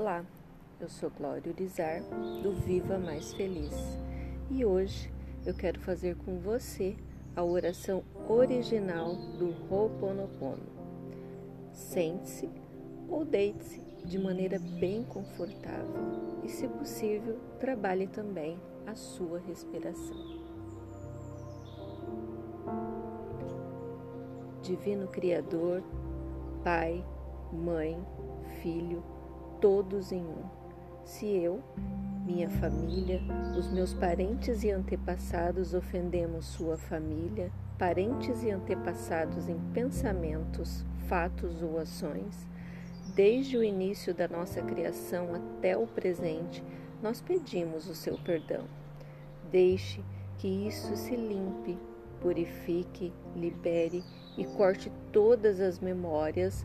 Olá, eu sou Glória Urizar do Viva Mais Feliz e hoje eu quero fazer com você a oração original do Ho'oponopono. Sente-se ou deite-se de maneira bem confortável e, se possível, trabalhe também a sua respiração. Divino Criador, Pai, Mãe, Filho, todos em um. Se eu, minha família, os meus parentes e antepassados ofendemos sua família, parentes e antepassados em pensamentos, fatos ou ações, desde o início da nossa criação até o presente, nós pedimos o seu perdão. Deixe que isso se limpe, purifique, libere e corte todas as memórias,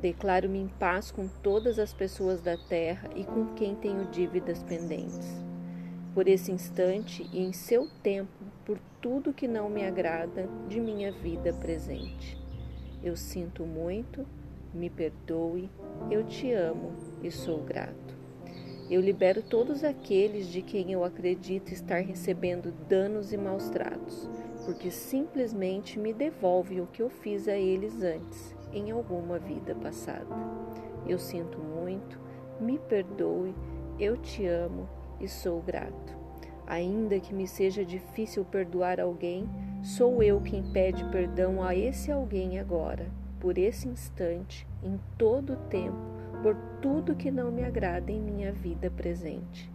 Declaro-me em paz com todas as pessoas da terra e com quem tenho dívidas pendentes. Por esse instante e em seu tempo, por tudo que não me agrada de minha vida presente. Eu sinto muito, me perdoe, eu te amo e sou grato. Eu libero todos aqueles de quem eu acredito estar recebendo danos e maus tratos, porque simplesmente me devolve o que eu fiz a eles antes em alguma vida passada. Eu sinto muito, me perdoe, eu te amo e sou grato. Ainda que me seja difícil perdoar alguém, sou eu quem pede perdão a esse alguém agora, por esse instante, em todo o tempo, por tudo que não me agrada em minha vida presente.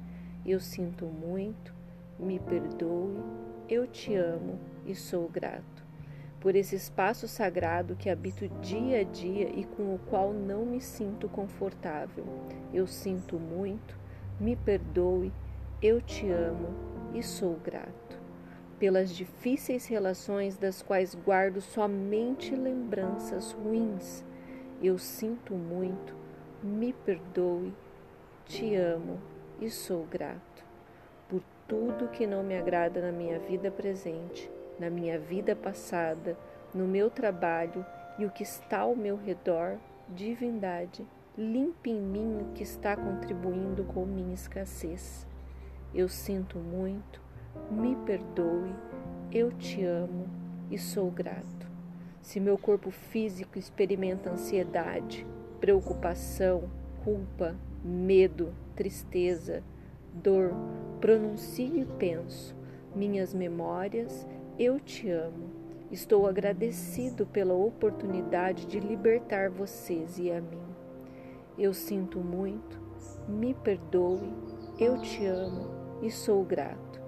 Eu sinto muito, me perdoe, eu te amo e sou grato por esse espaço sagrado que habito dia a dia e com o qual não me sinto confortável. Eu sinto muito, me perdoe, eu te amo e sou grato. Pelas difíceis relações das quais guardo somente lembranças ruins, eu sinto muito, me perdoe, te amo e sou grato. Por tudo que não me agrada na minha vida presente, na minha vida passada, no meu trabalho e o que está ao meu redor, divindade, limpe em mim o que está contribuindo com minha escassez. Eu sinto muito, me perdoe, eu te amo e sou grato. Se meu corpo físico experimenta ansiedade, preocupação, culpa, medo, tristeza, dor, pronuncio e penso minhas memórias eu te amo. Estou agradecido pela oportunidade de libertar vocês e a mim. Eu sinto muito, me perdoe, eu te amo e sou grato.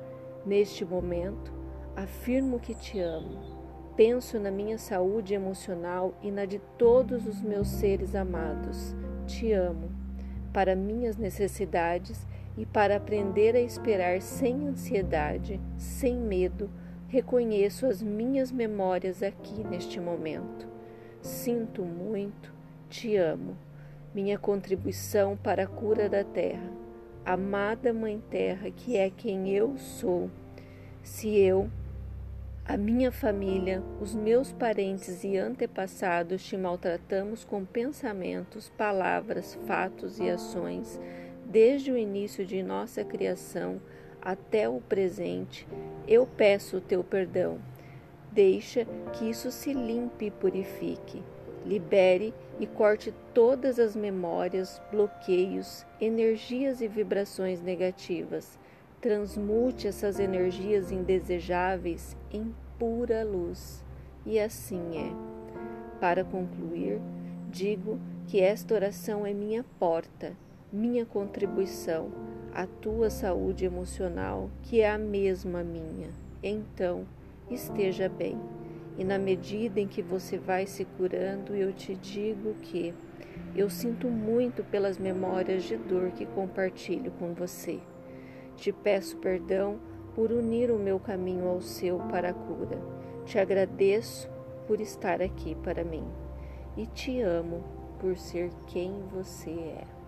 Neste momento, afirmo que te amo. Penso na minha saúde emocional e na de todos os meus seres amados. Te amo. Para minhas necessidades e para aprender a esperar sem ansiedade, sem medo, reconheço as minhas memórias aqui neste momento. Sinto muito, te amo, minha contribuição para a cura da terra. Amada Mãe Terra, que é quem eu sou. Se eu, a minha família, os meus parentes e antepassados te maltratamos com pensamentos, palavras, fatos e ações, desde o início de nossa criação, até o presente, eu peço o teu perdão. Deixa que isso se limpe e purifique. Libere e corte todas as memórias, bloqueios, energias e vibrações negativas. Transmute essas energias indesejáveis em pura luz. E assim é. Para concluir, digo que esta oração é minha porta, minha contribuição a tua saúde emocional, que é a mesma minha. Então, esteja bem. E na medida em que você vai se curando, eu te digo que Eu sinto muito pelas memórias de dor que compartilho com você. Te peço perdão por unir o meu caminho ao seu para a cura. Te agradeço por estar aqui para mim e te amo por ser quem você é.